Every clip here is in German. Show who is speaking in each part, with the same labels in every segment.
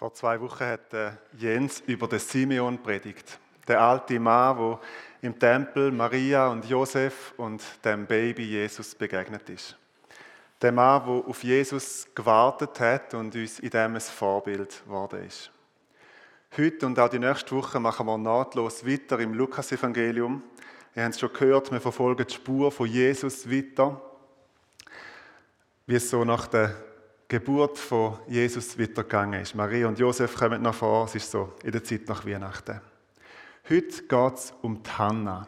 Speaker 1: Vor zwei Wochen hat Jens über den Simeon predigt. Der alte Mann, wo im Tempel Maria und Josef und dem Baby Jesus begegnet ist. Der Mann, wo auf Jesus gewartet hat und uns in dem ein Vorbild geworden ist. Heute und auch die nächste Woche machen wir nahtlos weiter im Lukas-Evangelium. Ihr habt es schon gehört, wir verfolgen die Spur von Jesus weiter, wie es so nach der Geburt von Jesus weitergegangen ist. Maria und Josef kommen noch vor, es ist so in der Zeit nach Weihnachten. Heute geht es um die Hanna.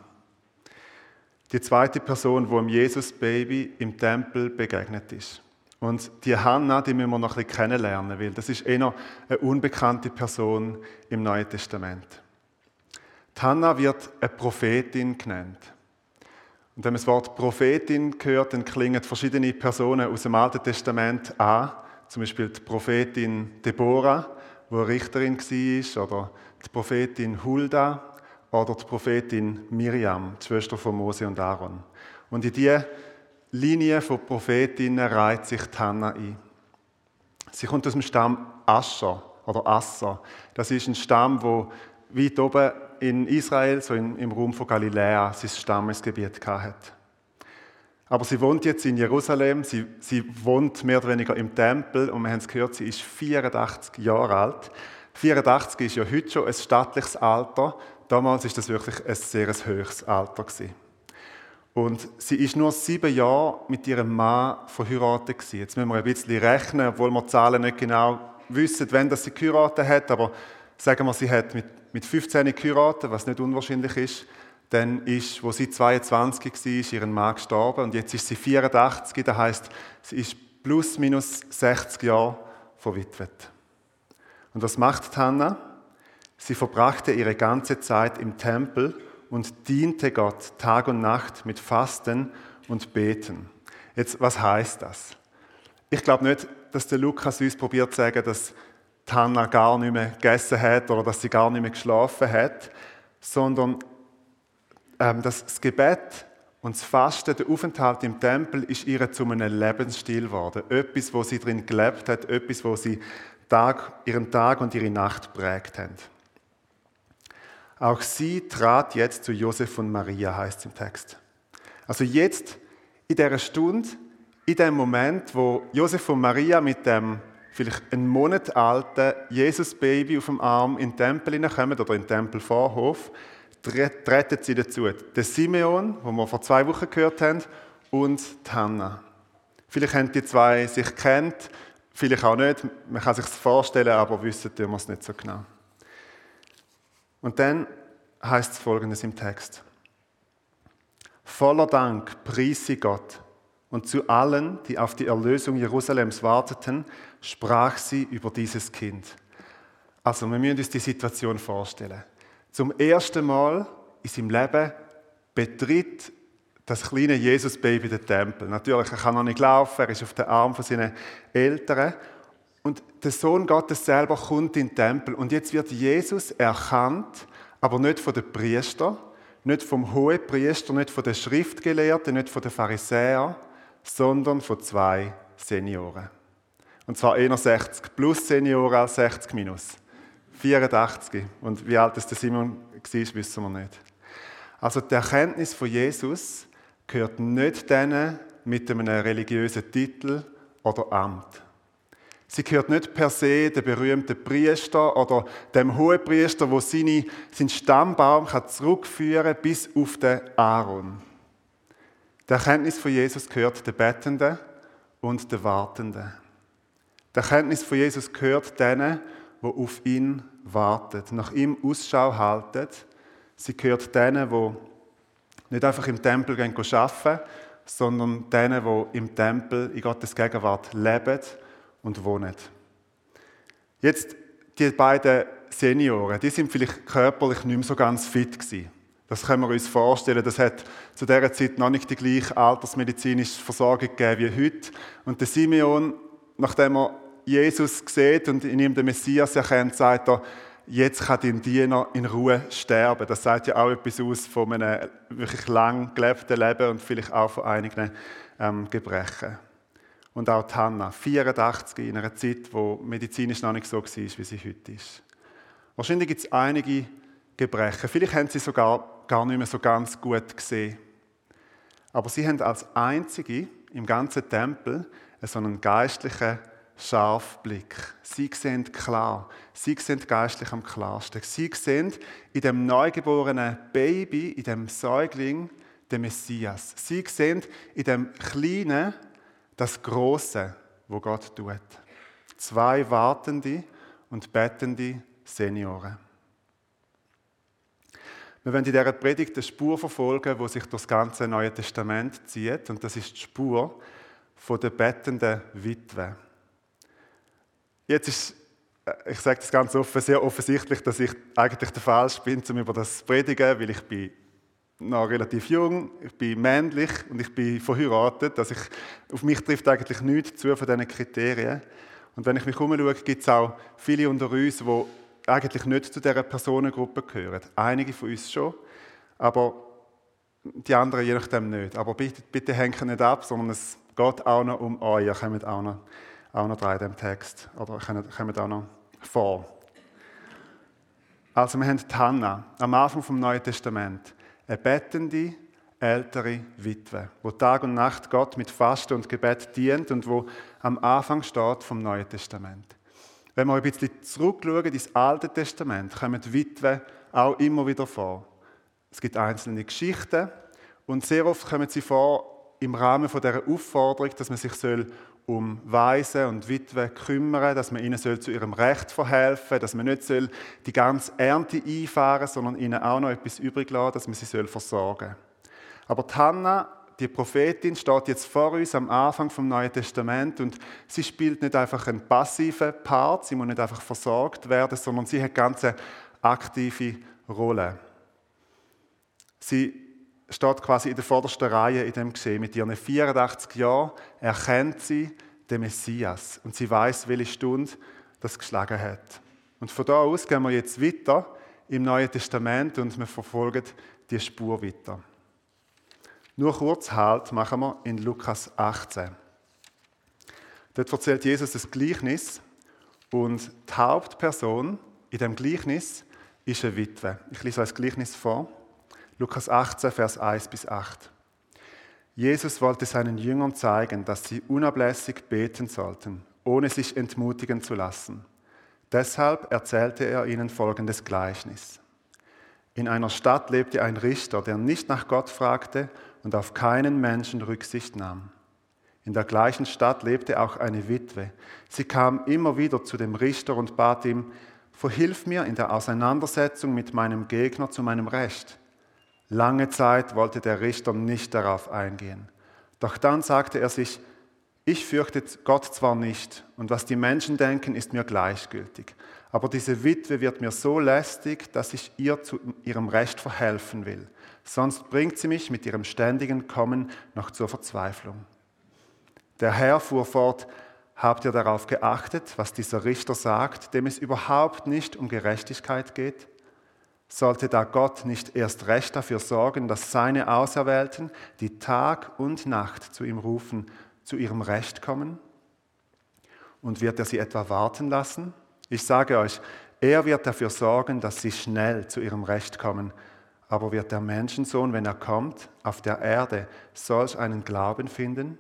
Speaker 1: Die zweite Person, wo dem Jesus-Baby im Tempel begegnet ist. Und die Hanna, die müssen wir noch ein bisschen kennenlernen, weil das ist eher eine unbekannte Person im Neuen Testament. Die Hanna wird eine Prophetin genannt. Und wenn man das Wort Prophetin hört, dann klingen verschiedene Personen aus dem Alten Testament an. Zum Beispiel die Prophetin Deborah, die Richterin war, oder die Prophetin Hulda oder die Prophetin Miriam, die Schwester von Mose und Aaron. Und in diese Linie von Prophetinnen reiht sich Hannah ein. Sie kommt aus dem Stamm Ascher oder Asser. Das ist ein Stamm, wo weit oben in Israel, so im, Raum von Galiläa, sein Stammesgebiet hat. Aber sie wohnt jetzt in Jerusalem, sie, sie wohnt mehr oder weniger im Tempel und wir haben es gehört, sie ist 84 Jahre alt. 84 ist ja heute schon ein stattliches Alter, damals ist das wirklich ein sehr hohes Alter gewesen. Und sie ist nur sieben Jahre mit ihrem Mann verheiratet gewesen. Jetzt müssen wir ein bisschen rechnen, obwohl wir die Zahlen nicht genau wissen, wann sie geheiratet hat, aber sagen wir, sie hat mit mit 15 geheiratet, was nicht unwahrscheinlich ist. Dann ist, wo sie 22 war, ist ihr Mann gestorben und jetzt ist sie 84. Das heißt, sie ist plus minus 60 Jahre verwitwet. Und was macht Hannah? Sie verbrachte ihre ganze Zeit im Tempel und diente Gott Tag und Nacht mit Fasten und Beten. Jetzt, was heißt das? Ich glaube nicht, dass der Lukas uns probiert zu sagen, dass die gar nicht mehr gegessen hat oder dass sie gar nicht mehr geschlafen hat, sondern ähm, das Gebet und das Fasten, der Aufenthalt im Tempel, ist ihr zu einem Lebensstil geworden. Etwas, wo sie drin gelebt hat, etwas, wo sie Tag, ihren Tag und ihre Nacht prägt hat. Auch sie trat jetzt zu Josef und Maria, heißt es im Text. Also jetzt, in dieser Stunde, in dem Moment, wo Josef und Maria mit dem vielleicht einen Monat alten Jesus-Baby auf dem Arm in den Tempel hineinkommen oder in den Tempelvorhof, treten sie dazu. Der Simeon, den wir vor zwei Wochen gehört haben, und die Hannah. Vielleicht haben die zwei sich kennt, vielleicht auch nicht. Man kann sich das vorstellen, aber wissen tun wir es nicht so genau. Und dann heißt es folgendes im Text. Voller Dank pries sie Gott und zu allen, die auf die Erlösung Jerusalems warteten, sprach sie über dieses Kind. Also, wir müssen uns die Situation vorstellen. Zum ersten Mal in seinem Leben betritt das kleine Jesus-Baby den Tempel. Natürlich, er kann noch nicht laufen, er ist auf dem Arm von seinen Eltern. Und der Sohn Gottes selber kommt in den Tempel. Und jetzt wird Jesus erkannt, aber nicht von den Priestern, nicht vom Hohepriester, nicht von den Schriftgelehrten, nicht von den Pharisäern, sondern von zwei Senioren. Und zwar eher 60 plus Senioren als 60 minus. 84. Und wie alt es der Simon war, wissen wir nicht. Also die Erkenntnis von Jesus gehört nicht denen mit einem religiösen Titel oder Amt. Sie gehört nicht per se dem berühmten Priester oder dem Hohepriester, wo seine, seinen Stammbaum kann zurückführen bis auf den Aaron. Die Erkenntnis von Jesus gehört den Bettenden und den Wartenden. Die Erkenntnis von Jesus gehört denen, die auf ihn warten, nach ihm Ausschau halten. Sie gehört denen, die nicht einfach im Tempel gehen arbeiten, sondern denen, die im Tempel in Gottes Gegenwart leben und wohnen. Jetzt die beiden Senioren, die sind vielleicht körperlich nicht mehr so ganz fit gewesen. Das können wir uns vorstellen. Das hat zu dieser Zeit noch nicht die gleiche altersmedizinische Versorgung gegeben wie heute. Und der Simeon, nachdem er Jesus sieht und in ihm den Messias erkennt, sagt er, jetzt kann dein Diener in Ruhe sterben. Das sagt ja auch etwas aus von einem wirklich lang gelebten Leben und vielleicht auch von einigen ähm, Gebrechen. Und auch die Hannah, 84 in einer Zeit, wo medizinisch noch nicht so war, wie sie heute ist. Wahrscheinlich gibt es einige Gebrechen. Vielleicht haben sie sogar gar nicht mehr so ganz gut gesehen. Aber sie haben als einzige im ganzen Tempel so einen geistlichen Scharfblick. Sie sehen klar. Sie sehen geistlich am klarsten. Sie sehen in dem neugeborenen Baby, in dem Säugling, den Messias. Sie sehen in dem Kleinen das Große, wo Gott tut. Zwei wartende und bettende Senioren. Wir werden in dieser Predigt eine Spur verfolgen, die sich durch das ganze Neue Testament zieht. Und das ist die Spur der bettenden Witwe. Jetzt ist, äh, ich sage das ganz offen, sehr offensichtlich, dass ich eigentlich der Falsch bin, um über das zu predigen, weil ich bin noch relativ jung, ich bin männlich und ich bin verheiratet. Also ich, auf mich trifft eigentlich nichts zu von diesen Kriterien. Und wenn ich mich umschaue, gibt es auch viele unter uns, die eigentlich nicht zu dieser Personengruppe gehören. Einige von uns schon, aber die anderen je nachdem nicht. Aber bitte, bitte hängt nicht ab, sondern es geht auch noch um euch. Ihr kommt auch noch, auch noch dran in diesem Text. Oder kommt auch noch vor. Also wir haben die am Anfang vom Neuen Testament. Eine bettende, ältere Witwe, wo Tag und Nacht Gott mit Fasten und Gebet dient und wo am Anfang steht vom Neuen Testament. Wenn wir ein bisschen zurückschauen ins Alte Testament, kommen Witwen auch immer wieder vor. Es gibt einzelne Geschichten und sehr oft kommen sie vor im Rahmen von der Aufforderung, dass man sich soll um Waisen und Witwen kümmern, dass man ihnen soll zu ihrem Recht verhelfen, dass man nicht soll die ganze Ernte einfahren, sondern ihnen auch noch etwas übrig lassen, dass man sie soll versorgen. Aber die Hannah die Prophetin steht jetzt vor uns am Anfang vom Neuen Testament und sie spielt nicht einfach einen passiven Part, sie muss nicht einfach versorgt werden, sondern sie hat ganz aktive Rolle. Sie steht quasi in der vordersten Reihe in dem Geschehen. Mit ihren 84 Jahren erkennt sie den Messias und sie weiß, welche Stunde das geschlagen hat. Und von da aus gehen wir jetzt weiter im Neuen Testament und wir verfolgen die Spur weiter. Nur kurz Halt machen wir in Lukas 18. Dort erzählt Jesus das Gleichnis und die Hauptperson in dem Gleichnis ist eine Witwe. Ich lese euch das Gleichnis vor. Lukas 18, Vers 1 bis 8. Jesus wollte seinen Jüngern zeigen, dass sie unablässig beten sollten, ohne sich entmutigen zu lassen. Deshalb erzählte er ihnen folgendes Gleichnis. In einer Stadt lebte ein Richter, der nicht nach Gott fragte und auf keinen Menschen Rücksicht nahm. In der gleichen Stadt lebte auch eine Witwe. Sie kam immer wieder zu dem Richter und bat ihm, Verhilf mir in der Auseinandersetzung mit meinem Gegner zu meinem Recht. Lange Zeit wollte der Richter nicht darauf eingehen. Doch dann sagte er sich, ich fürchte Gott zwar nicht, und was die Menschen denken, ist mir gleichgültig, aber diese Witwe wird mir so lästig, dass ich ihr zu ihrem Recht verhelfen will sonst bringt sie mich mit ihrem ständigen Kommen noch zur Verzweiflung. Der Herr fuhr fort, habt ihr darauf geachtet, was dieser Richter sagt, dem es überhaupt nicht um Gerechtigkeit geht? Sollte da Gott nicht erst recht dafür sorgen, dass seine Auserwählten, die Tag und Nacht zu ihm rufen, zu ihrem Recht kommen? Und wird er sie etwa warten lassen? Ich sage euch, er wird dafür sorgen, dass sie schnell zu ihrem Recht kommen aber wird der Menschensohn, wenn er kommt, auf der Erde solch einen Glauben finden?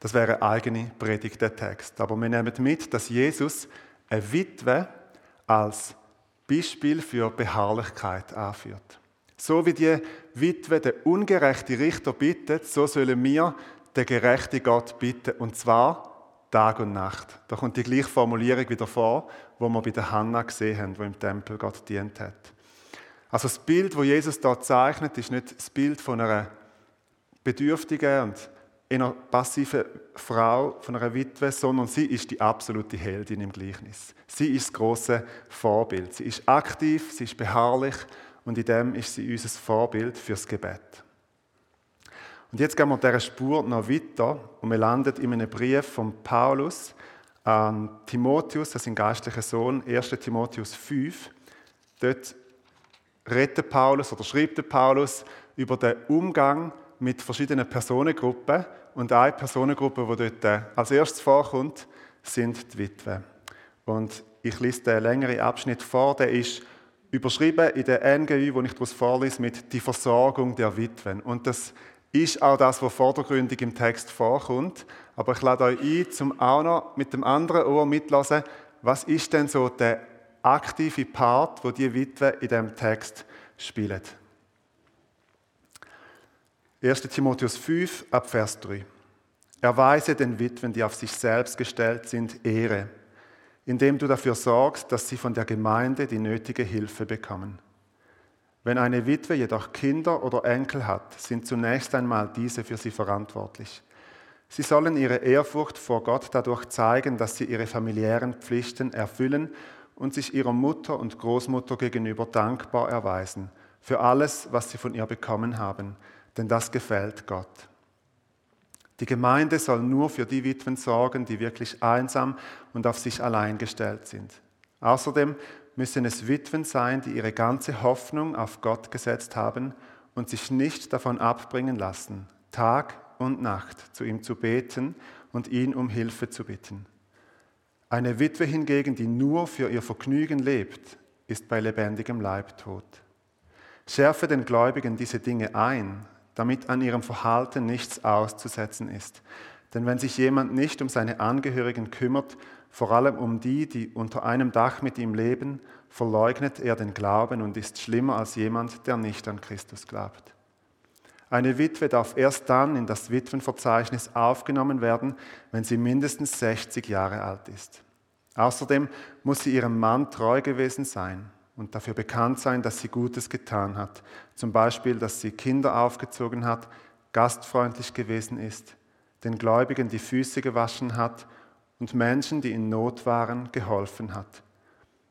Speaker 1: Das wäre eigene Predigt der Text. Aber wir nehmen mit, dass Jesus eine Witwe als Beispiel für Beharrlichkeit anführt. So wie die Witwe den ungerechten Richter bittet, so sollen wir den gerechten Gott bitten. Und zwar Tag und Nacht. Da kommt die gleiche Formulierung wieder vor, wo wir bei der Hannah gesehen haben, wo im Tempel Gott dient hat. Also das Bild, wo Jesus da zeichnet, ist nicht das Bild von einer bedürftigen und einer passiven Frau, von einer Witwe, sondern sie ist die absolute Heldin im Gleichnis. Sie ist das große Vorbild. Sie ist aktiv, sie ist beharrlich und in dem ist sie unser Vorbild fürs Gebet. Und jetzt gehen wir dieser Spur noch weiter und wir landen in einem Brief von Paulus an Timotheus, das ist ein geistlicher Sohn, 1. Timotheus 5. Dort redet Paulus oder schreibt Paulus über den Umgang mit verschiedenen Personengruppen. Und eine Personengruppe, die dort äh, als erstes vorkommt, sind die Witwen. Und ich lese den längeren Abschnitt vor, der ist überschrieben in der NGÜ, wo ich daraus vorlese, mit die Versorgung der Witwen. Und das ist auch das, was vordergründig im Text vorkommt. Aber ich lade euch ein, zum auch noch mit dem anderen Ohr mitlassen, was ist denn so der aktive Part, wo die Witwe in dem Text spielen. 1. Timotheus 5 ab Vers 3. Erweise den Witwen, die auf sich selbst gestellt sind, Ehre, indem du dafür sorgst, dass sie von der Gemeinde die nötige Hilfe bekommen. Wenn eine Witwe jedoch Kinder oder Enkel hat, sind zunächst einmal diese für sie verantwortlich. Sie sollen ihre Ehrfurcht vor Gott dadurch zeigen, dass sie ihre familiären Pflichten erfüllen und sich ihrer Mutter und Großmutter gegenüber dankbar erweisen für alles, was sie von ihr bekommen haben, denn das gefällt Gott. Die Gemeinde soll nur für die Witwen sorgen, die wirklich einsam und auf sich allein gestellt sind. Außerdem müssen es Witwen sein, die ihre ganze Hoffnung auf Gott gesetzt haben und sich nicht davon abbringen lassen, Tag und Nacht zu ihm zu beten und ihn um Hilfe zu bitten. Eine Witwe hingegen, die nur für ihr Vergnügen lebt, ist bei lebendigem Leib tot. Schärfe den Gläubigen diese Dinge ein, damit an ihrem Verhalten nichts auszusetzen ist. Denn wenn sich jemand nicht um seine Angehörigen kümmert, vor allem um die, die unter einem Dach mit ihm leben, verleugnet er den Glauben und ist schlimmer als jemand, der nicht an Christus glaubt. Eine Witwe darf erst dann in das Witwenverzeichnis aufgenommen werden, wenn sie mindestens 60 Jahre alt ist. Außerdem muss sie ihrem Mann treu gewesen sein und dafür bekannt sein, dass sie Gutes getan hat. Zum Beispiel, dass sie Kinder aufgezogen hat, gastfreundlich gewesen ist, den Gläubigen die Füße gewaschen hat und Menschen, die in Not waren, geholfen hat.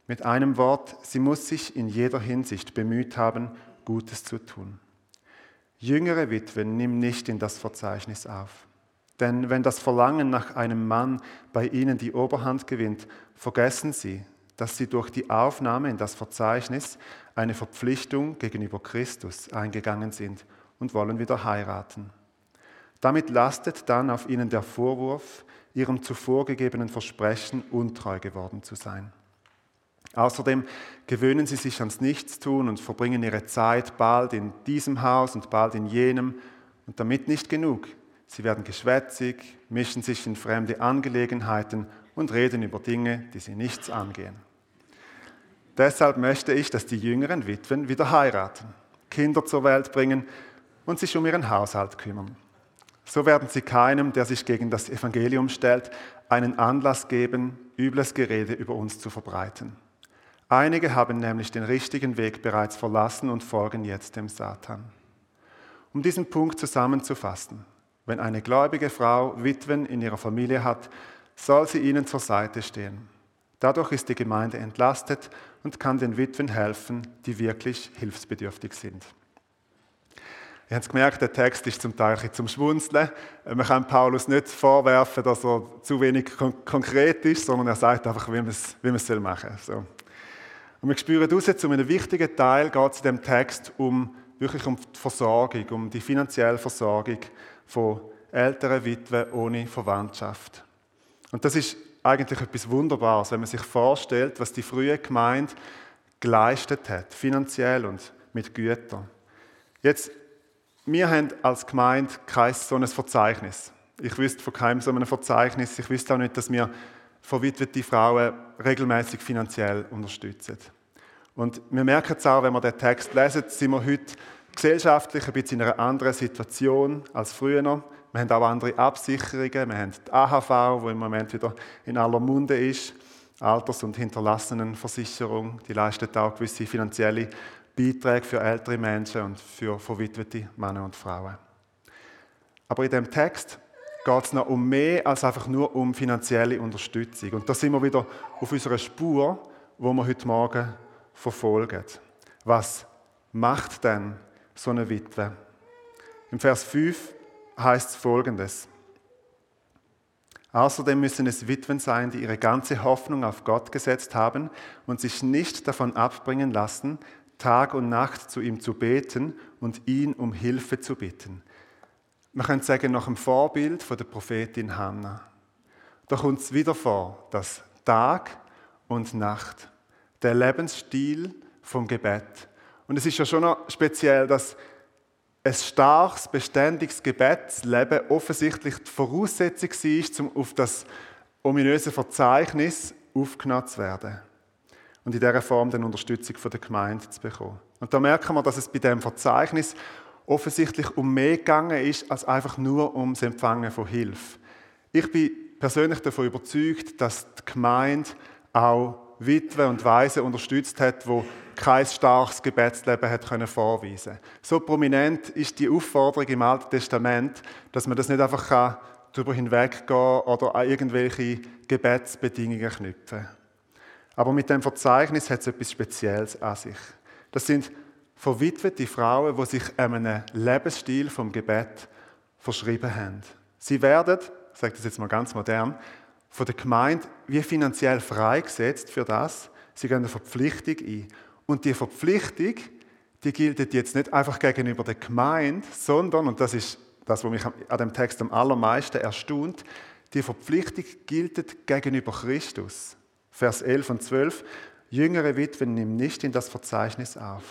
Speaker 1: Mit einem Wort, sie muss sich in jeder Hinsicht bemüht haben, Gutes zu tun. Jüngere Witwen nimm nicht in das Verzeichnis auf. Denn wenn das Verlangen nach einem Mann bei ihnen die Oberhand gewinnt, vergessen sie, dass sie durch die Aufnahme in das Verzeichnis eine Verpflichtung gegenüber Christus eingegangen sind und wollen wieder heiraten. Damit lastet dann auf ihnen der Vorwurf, ihrem zuvor gegebenen Versprechen untreu geworden zu sein. Außerdem gewöhnen sie sich ans Nichtstun und verbringen ihre Zeit bald in diesem Haus und bald in jenem. Und damit nicht genug. Sie werden geschwätzig, mischen sich in fremde Angelegenheiten und reden über Dinge, die sie nichts angehen. Deshalb möchte ich, dass die jüngeren Witwen wieder heiraten, Kinder zur Welt bringen und sich um ihren Haushalt kümmern. So werden sie keinem, der sich gegen das Evangelium stellt, einen Anlass geben, übles Gerede über uns zu verbreiten. Einige haben nämlich den richtigen Weg bereits verlassen und folgen jetzt dem Satan. Um diesen Punkt zusammenzufassen, wenn eine gläubige Frau Witwen in ihrer Familie hat, soll sie ihnen zur Seite stehen. Dadurch ist die Gemeinde entlastet und kann den Witwen helfen, die wirklich hilfsbedürftig sind. Ihr habt gemerkt, der Text ist zum Teil zum Schwunzeln. Man kann Paulus nicht vorwerfen, dass er zu wenig konkret ist, sondern er sagt einfach, wie man es, wie man machen soll. So. Und wir spüren raus, zu einem wichtigen Teil geht es in dem Text um, wirklich um die Versorgung, um die finanzielle Versorgung von älteren Witwen ohne Verwandtschaft. Und das ist eigentlich etwas Wunderbares, wenn man sich vorstellt, was die frühe Gemeinde geleistet hat, finanziell und mit Gütern. Jetzt, wir haben als Gemeinde kein so ein Verzeichnis. Ich wüsste von keinem so einem Verzeichnis. Ich wüsste auch nicht, dass wir verwitwete Frauen regelmäßig finanziell unterstützen. Und wir merken es auch, wenn wir den Text lesen, sind wir heute gesellschaftlich ein bisschen in einer anderen Situation als früher. Wir haben auch andere Absicherungen. Wir haben die AHV, die im Moment wieder in aller Munde ist. Alters- und Hinterlassenenversicherung, die leistet auch gewisse finanzielle Beiträge für ältere Menschen und für verwitwete Männer und Frauen. Aber in dem Text geht es noch um mehr als einfach nur um finanzielle Unterstützung. Und da sind wir wieder auf unserer Spur, wo wir heute Morgen verfolgen. Was macht denn so eine Witwe? Im Vers 5 heißt es folgendes. Außerdem müssen es Witwen sein, die ihre ganze Hoffnung auf Gott gesetzt haben und sich nicht davon abbringen lassen, Tag und Nacht zu ihm zu beten und ihn um Hilfe zu bitten. man könnte sagen, nach dem Vorbild von der Prophetin Hannah. Da kommt es wieder vor, dass Tag und Nacht, der Lebensstil vom Gebet. Und es ist ja schon noch speziell, dass ein starkes, beständiges Gebetsleben offensichtlich die Voraussetzung war, um auf das ominöse Verzeichnis aufgenommen zu werden. Und in dieser Form dann Unterstützung von der Gemeinde zu bekommen. Und da merken wir, dass es bei diesem Verzeichnis offensichtlich um mehr gegangen ist, als einfach nur ums Empfangen von Hilfe. Ich bin persönlich davon überzeugt, dass die Gemeinde auch Witwe und Waisen unterstützt hat, wo kein starkes Gebetsleben hat können vorweisen. So prominent ist die Aufforderung im Alten Testament, dass man das nicht einfach darüber hinweggehen oder an irgendwelche Gebetsbedingungen knüpfen. Aber mit dem Verzeichnis hat es etwas Spezielles an sich. Das sind verwitwete Frauen, die sich einem Lebensstil vom Gebet verschrieben haben. Sie werden, ich sage das jetzt mal ganz modern, von der Gemeinde wie finanziell freigesetzt für das. Sie gehen eine Verpflichtung ein. Und die Verpflichtung, die gilt jetzt nicht einfach gegenüber der Gemeinde, sondern, und das ist das, was mich an dem Text am allermeisten erstaunt, die Verpflichtung gilt gegenüber Christus. Vers 11 und 12. Jüngere Witwen nimm nicht in das Verzeichnis auf.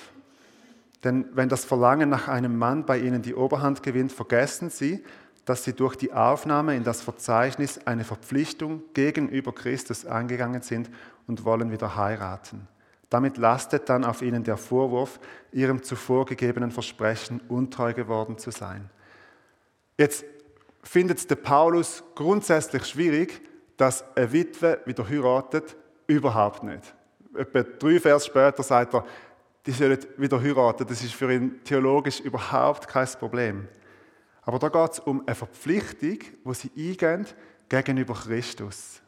Speaker 1: Denn wenn das Verlangen nach einem Mann bei ihnen die Oberhand gewinnt, vergessen sie, dass sie durch die Aufnahme in das Verzeichnis eine Verpflichtung gegenüber Christus eingegangen sind und wollen wieder heiraten. Damit lastet dann auf ihnen der Vorwurf, ihrem zuvor gegebenen Versprechen untreu geworden zu sein. Jetzt findet der Paulus grundsätzlich schwierig, dass eine Witwe wieder heiratet, überhaupt nicht. Etwa drei Vers später sagt er, die sollen wieder heiraten. Das ist für ihn theologisch überhaupt kein Problem. Aber da geht es um eine Verpflichtung, wo sie eingehen gegenüber Christus.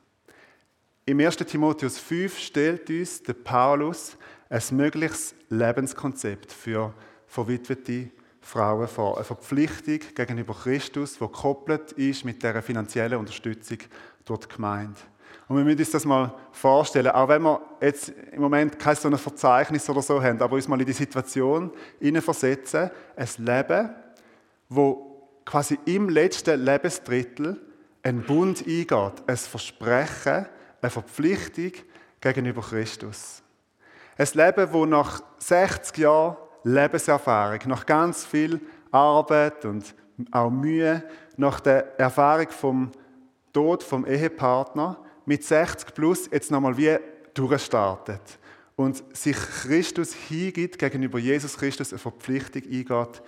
Speaker 1: Im 1. Timotheus 5 stellt uns der Paulus ein mögliches Lebenskonzept für verwitwete Frauen vor. Eine Verpflichtung gegenüber Christus, die gekoppelt ist mit der finanziellen Unterstützung durch die Gemeinde. Und wir müssen uns das mal vorstellen, auch wenn wir jetzt im Moment kein so ein Verzeichnis oder so haben, aber uns mal in die Situation versetzen, ein Leben, wo quasi im letzten Lebensdrittel ein Bund eingeht, ein Versprechen, eine Verpflichtung gegenüber Christus. Ein Leben, wo nach 60 Jahren Lebenserfahrung, nach ganz viel Arbeit und auch Mühe, nach der Erfahrung vom Tod vom Ehepartner mit 60 plus jetzt nochmal wie durchstartet und sich Christus hingibt, gegenüber Jesus Christus eine Verpflichtung eingeht,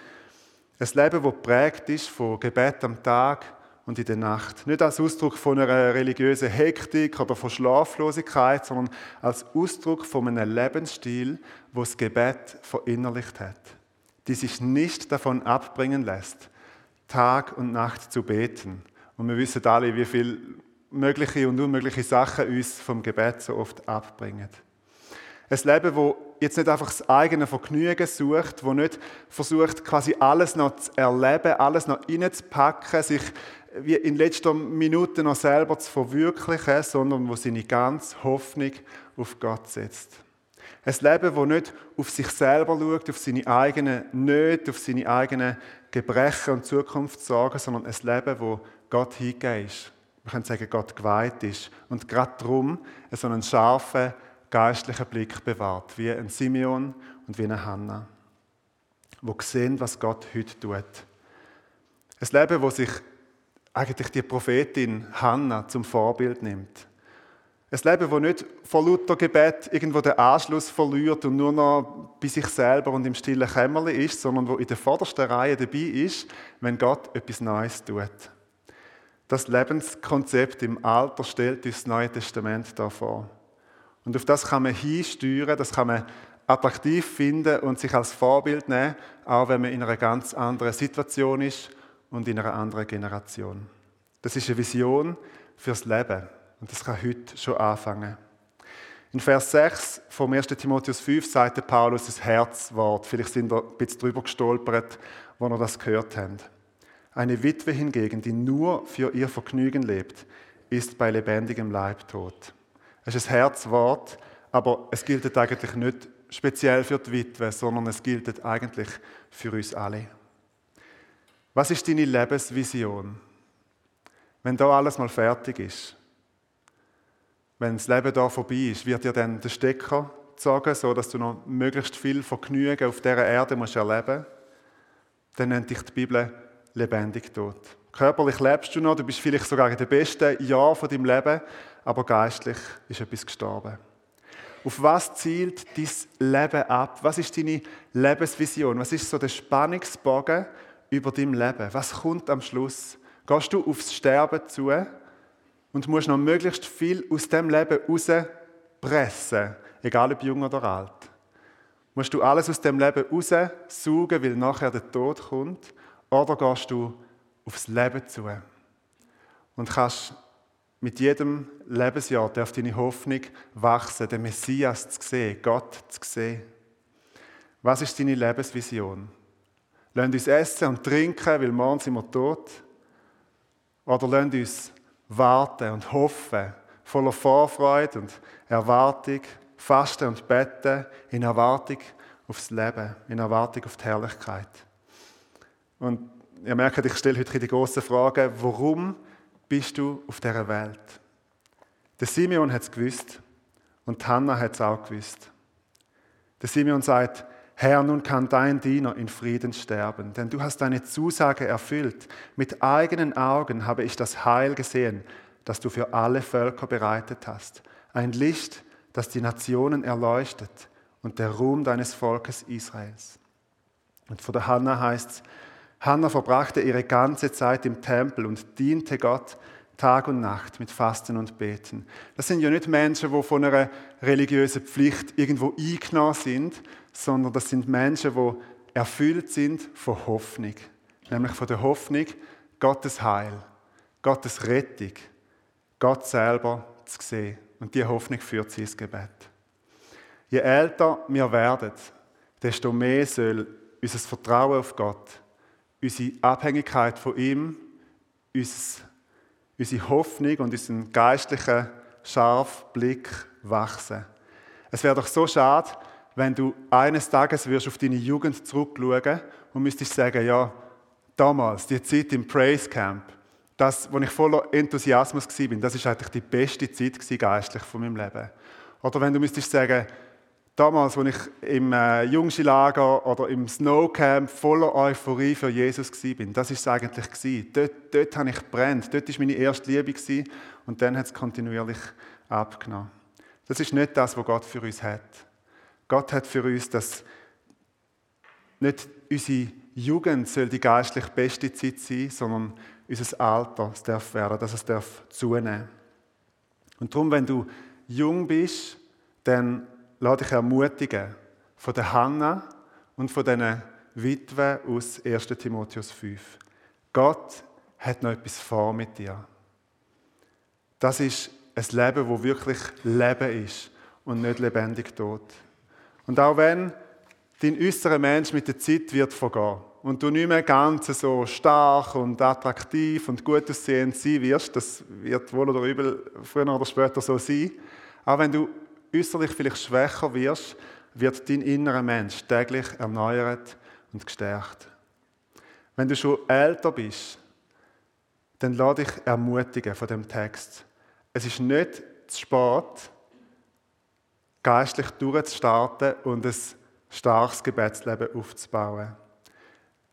Speaker 1: ein Leben, das geprägt ist von Gebet am Tag und in der Nacht. Nicht als Ausdruck von einer religiösen Hektik oder von Schlaflosigkeit, sondern als Ausdruck von einem Lebensstil, wo das Gebet verinnerlicht hat. Die sich nicht davon abbringen lässt, Tag und Nacht zu beten. Und wir wissen alle, wie viele mögliche und unmögliche Sachen uns vom Gebet so oft abbringen. Ein Leben, wo jetzt nicht einfach das eigene Vergnügen sucht, wo nicht versucht, quasi alles noch zu erleben, alles noch reinzupacken, sich wie in letzter Minute noch selber zu verwirklichen, sondern wo seine ganze Hoffnung auf Gott setzt. Ein Leben, wo nicht auf sich selber schaut, auf seine eigenen Nöte, auf seine eigenen Gebrechen und Zukunftssorgen, sondern ein Leben, wo Gott hingegeben ist. Wir können sagen, Gott geweiht ist. Und gerade darum so einen scharfen, geistlichen Blick bewahrt, wie ein Simeon und wie eine Hannah, wo sehen, was Gott heute tut. Ein Leben, wo sich eigentlich die Prophetin Hannah zum Vorbild nimmt. Ein Leben, wo nicht vor lauter Gebet irgendwo den Anschluss verliert und nur noch bei sich selber und im stillen Kämmerlein ist, sondern wo in der vordersten Reihe dabei ist, wenn Gott etwas Neues tut. Das Lebenskonzept im Alter stellt uns das Neue Testament da vor. Und auf das kann man hinsteuern, das kann man attraktiv finden und sich als Vorbild nehmen, auch wenn man in einer ganz anderen Situation ist und in einer anderen Generation. Das ist eine Vision fürs Leben und das kann heute schon anfangen. In Vers 6 vom 1. Timotheus 5 sagt Paulus ein Herzwort. Vielleicht sind wir ein bisschen drüber gestolpert, wo wir das gehört haben. Eine Witwe hingegen, die nur für ihr Vergnügen lebt, ist bei lebendigem Leib tot. Es ist ein Herzwort, aber es gilt eigentlich nicht speziell für die Witwe, sondern es gilt eigentlich für uns alle. Was ist deine Lebensvision? Wenn da alles mal fertig ist, wenn das Leben da vorbei ist, wird dir dann der Stecker gezogen, so dass du noch möglichst viel Vergnügen auf dieser Erde erleben musst? Dann nennt dich die Bibel lebendig tot. Körperlich lebst du noch, du bist vielleicht sogar in den besten Jahren von deinem Leben, aber geistlich ist etwas gestorben. Auf was zielt dein Leben ab? Was ist deine Lebensvision? Was ist so der Spannungsbogen über dein Leben? Was kommt am Schluss? Gehst du aufs Sterben zu und musst noch möglichst viel aus dem Leben rauspressen, egal ob jung oder alt? Musst du alles aus dem Leben raussaugen, weil nachher der Tod kommt? Oder gehst du aufs Leben zu und kannst mit jedem Lebensjahr darf deine Hoffnung wachsen, den Messias zu sehen, Gott zu sehen. Was ist deine Lebensvision? Lasst uns essen und trinken, weil morgen sind wir tot. Oder lasst uns warten und hoffen, voller Vorfreude und Erwartung, fasten und beten, in Erwartung aufs Leben, in Erwartung auf die Herrlichkeit. Und ihr merkt, ich stelle heute die große Frage, warum bist du auf dieser Welt? Der Simeon hat es gewusst und Hannah hat es auch gewusst. Der Simeon sagt, Herr, nun kann dein Diener in Frieden sterben, denn du hast deine Zusage erfüllt. Mit eigenen Augen habe ich das Heil gesehen, das du für alle Völker bereitet hast. Ein Licht, das die Nationen erleuchtet und der Ruhm deines Volkes Israels. Und vor der Hannah heißt es, Hannah verbrachte ihre ganze Zeit im Tempel und diente Gott Tag und Nacht mit Fasten und Beten. Das sind ja nicht Menschen, die von einer religiösen Pflicht irgendwo eingenommen sind, sondern das sind Menschen, die erfüllt sind von Hoffnung. Nämlich von der Hoffnung, Gottes Heil, Gottes Rettung, Gott selber zu sehen. Und diese Hoffnung führt sie ins Gebet. Je älter wir werden, desto mehr soll unser Vertrauen auf Gott unsere Abhängigkeit von ihm, unsere Hoffnung und unseren geistlichen Scharfblick wachsen. Es wäre doch so schade, wenn du eines Tages auf deine Jugend zurückschauen und müsstest sagen, ja, damals, die Zeit im Praise Camp, das, wo ich voller Enthusiasmus war, das ist eigentlich die beste Zeit geistlich von meinem Leben. Oder wenn du müsstest sagen, damals, als ich im äh, Jungschilager oder im Snowcamp voller Euphorie für Jesus war, das war es eigentlich. Dort, dort habe ich brennt. Dort war meine erste Liebe und dann hat es kontinuierlich abgenommen. Das ist nicht das, was Gott für uns hat. Gott hat für uns, dass nicht unsere Jugend soll die geistlich beste Zeit sein, sondern unser Alter es darf werden, dass es darf zunehmen. Und darum, wenn du jung bist, dann lade dich ermutigen von der Hanna und von diesen Witwen aus 1. Timotheus 5. Gott hat noch etwas vor mit dir. Das ist ein Leben, wo wirklich Leben ist und nicht lebendig tot. Und auch wenn dein äußerer Mensch mit der Zeit wird vergehen und du nicht mehr ganz so stark und attraktiv und gut aussehend sein wirst, das wird wohl oder übel früher oder später so sein, auch wenn du äußerlich vielleicht schwächer wirst, wird dein innerer Mensch täglich erneuert und gestärkt. Wenn du schon älter bist, dann lass dich ermutigen von dem Text. Es ist nicht zu spät, geistlich durchzustarten und ein starkes Gebetsleben aufzubauen.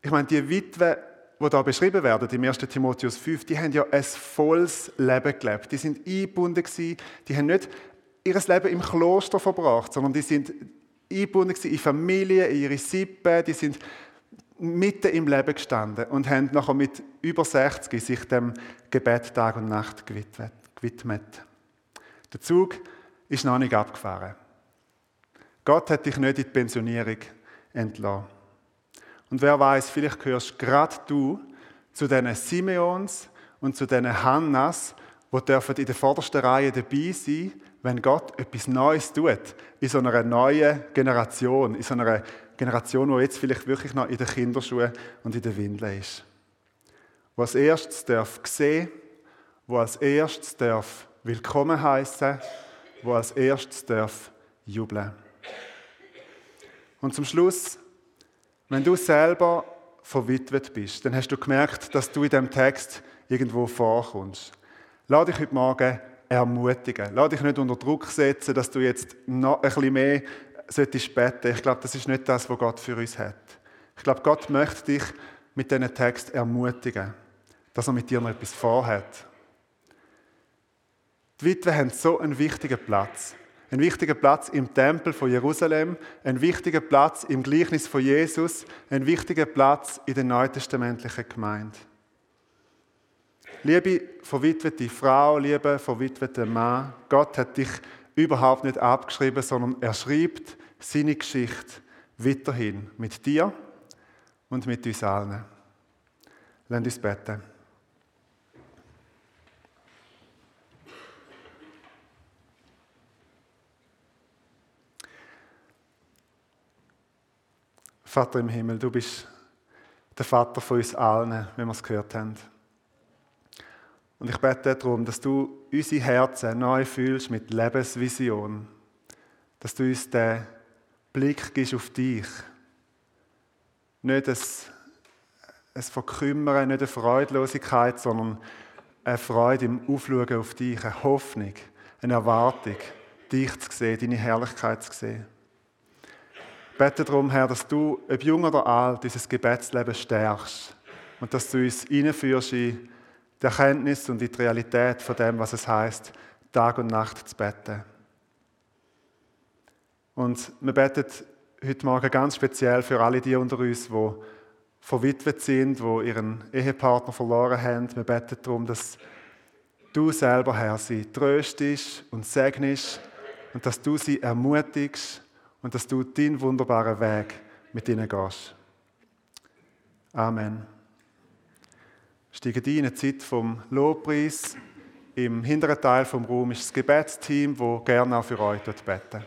Speaker 1: Ich meine, die Witwe, die da beschrieben werden, im 1. Timotheus 5, die haben ja ein volles Leben gelebt. Die sind eingebunden die haben nicht ihr Leben im Kloster verbracht, sondern die sind eingebunden in Familie, in ihre Sippe, die sind mitten im Leben gestanden und haben nachher mit über 60 sich dem Gebet Tag und Nacht gewidmet. Der Zug ist noch nicht abgefahren. Gott hat dich nicht in die Pensionierung entlassen. Und wer weiß, vielleicht gehörst gerade du zu diesen Simeons und zu diesen Hannas, die dürfen in der vordersten Reihe dabei sein, wenn Gott etwas Neues tut, in so einer neuen Generation, in so einer Generation, die jetzt vielleicht wirklich noch in den Kinderschuhen und in den Windeln ist. Wo als erstes darf sehen, wo als erstes darf willkommen heißen, wo als erstes darf jubeln. Und zum Schluss, wenn du selber verwitwet bist, dann hast du gemerkt, dass du in dem Text irgendwo vorkommst. Lass dich heute Morgen ermutigen. Lass dich nicht unter Druck setzen, dass du jetzt noch ein bisschen mehr solltest beten. Ich glaube, das ist nicht das, was Gott für uns hat. Ich glaube, Gott möchte dich mit diesen Text ermutigen, dass er mit dir noch etwas vorhat. Die Witwen haben so einen wichtigen Platz. Einen wichtigen Platz im Tempel von Jerusalem, einen wichtigen Platz im Gleichnis von Jesus, einen wichtigen Platz in der neutestamentlichen Gemeinde. Liebe verwitwete Frau, liebe verwitwete Mann, Gott hat dich überhaupt nicht abgeschrieben, sondern er schreibt seine Geschichte weiterhin mit dir und mit uns allen. Lass uns beten. Vater im Himmel, du bist der Vater von uns allen, wenn wir es gehört haben. Und ich bete darum, dass du unsere Herzen neu fühlst mit Lebensvision. Dass du uns den Blick gibst auf dich. Nicht ein, ein Verkümmern, nicht eine Freudlosigkeit, sondern eine Freude im Aufschauen auf dich, eine Hoffnung, eine Erwartung, dich zu sehen, deine Herrlichkeit zu sehen. Ich bete darum, Herr, dass du, ob jung oder alt, dieses Gebetsleben stärkst und dass du uns reinführst in die Erkenntnis und in die Realität von dem, was es heißt, Tag und Nacht zu beten. Und wir beten heute Morgen ganz speziell für alle die unter uns, die verwitwet sind, die ihren Ehepartner verloren haben. Wir beten darum, dass du selber, Herr, sie tröstest und segnest und dass du sie ermutigst und dass du deinen wunderbaren Weg mit ihnen gehst. Amen steigen ein in eine Zeit vom Lobpreis. Im hinteren Teil vom Raum ist das Gebetsteam, das gerne auch für euch beten